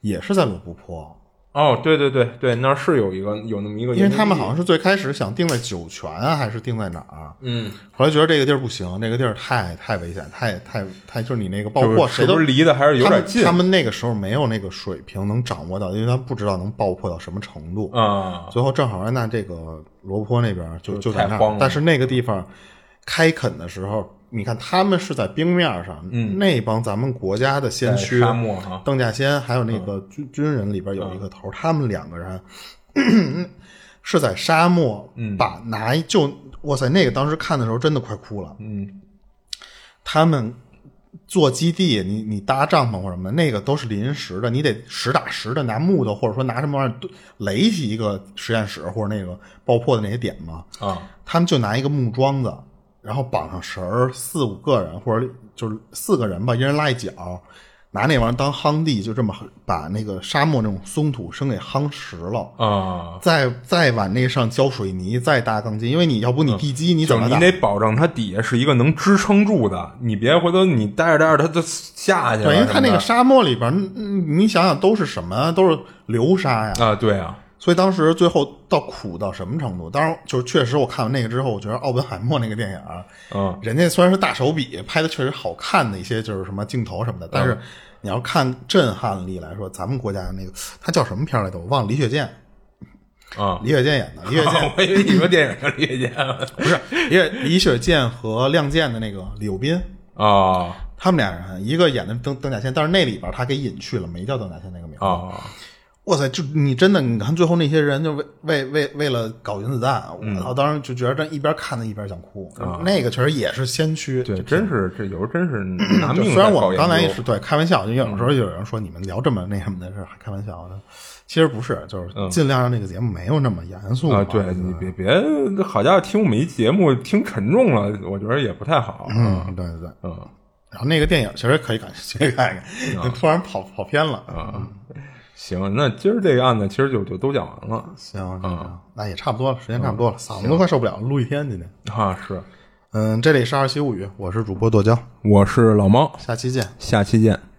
也是在罗布泊，哦，对对对对，那儿是有一个有那么一个因为他们好像是最开始想定在酒泉啊，还是定在哪儿？嗯，后来觉得这个地儿不行，那个地儿太太危险，太太太就是你那个爆就是破，谁都离的还是有点近他们他们那个时候没有那个水平能掌握到，因为他不知道能爆破到什么程度。啊最后正好那这个罗布泊那边就就就在那儿但是那个地方开垦的时候，你看他们是在冰面上，嗯那帮咱们国家的先驱沙漠哈邓稼先还有那个军、军人里边有一个头，他们两个人是在沙漠把拿一就哇塞，那个当时看的时候真的快哭了。嗯他们做基地，你你搭帐篷或者什么的，那个都是临时的，你得实打实的拿木头或者说拿什么玩意儿垒起一个实验室或者那个爆破的那些点嘛。啊他们就拿一个木桩子，然后绑上绳儿，四五个人或者就是四个人吧，一人拉一脚，拿那玩意儿当夯地，就这么把那个沙漠那种松土生给夯实了。啊，再再往那上浇水泥，再搭钢筋，因为你要不你地基你怎么你得保证它底下是一个能支撑住的，你别回头你待着待着它就下去了什么的。对，因为它那个沙漠里边，嗯你想想都是什么？都是流沙呀。啊，对啊，所以当时最后到苦到什么程度？当然，就是确实我看完那个之后，我觉得奥本海默那个电影啊，嗯人家虽然是大手笔拍的，确实好看的一些就是什么镜头什么的，但是你要看震撼力来说，咱们国家那个他叫什么片来着？我忘了，李雪健，啊，李雪健演的。李雪健我以为你说电影叫李雪健不是李雪李雪健和《亮剑》的那个李幼斌，啊他们俩人，一个演的邓邓稼先，但是那里边他给隐去了，没叫邓稼先那个名字。啊，哇塞，就你真的，你看最后那些人就为为为为了搞原子弹，嗯我操！当时就觉得这一边看着一边想哭。那个确实也是先驱，啊对，就真是这有时候真是 拿命虽然我们刚才也是对开玩笑，就有时候有人说你们聊这么那什么的是开玩笑的，其实不是，就是尽量让这个节目没有那么严肃啊，对你别别，好家伙，听我们一节目听沉重了，我觉得也不太好。嗯，对对对。嗯然后那个电影其实可以感兴趣看一看，突然跑跑偏了。啊，行，那今儿这个案子其实就就都讲完了行行行，那也差不多了，时间差不多了，嗓子都快受不了了，录一天今天。啊。是，嗯，这里是二七物语，我是主播剁椒，我是老猫，下期见。下期见。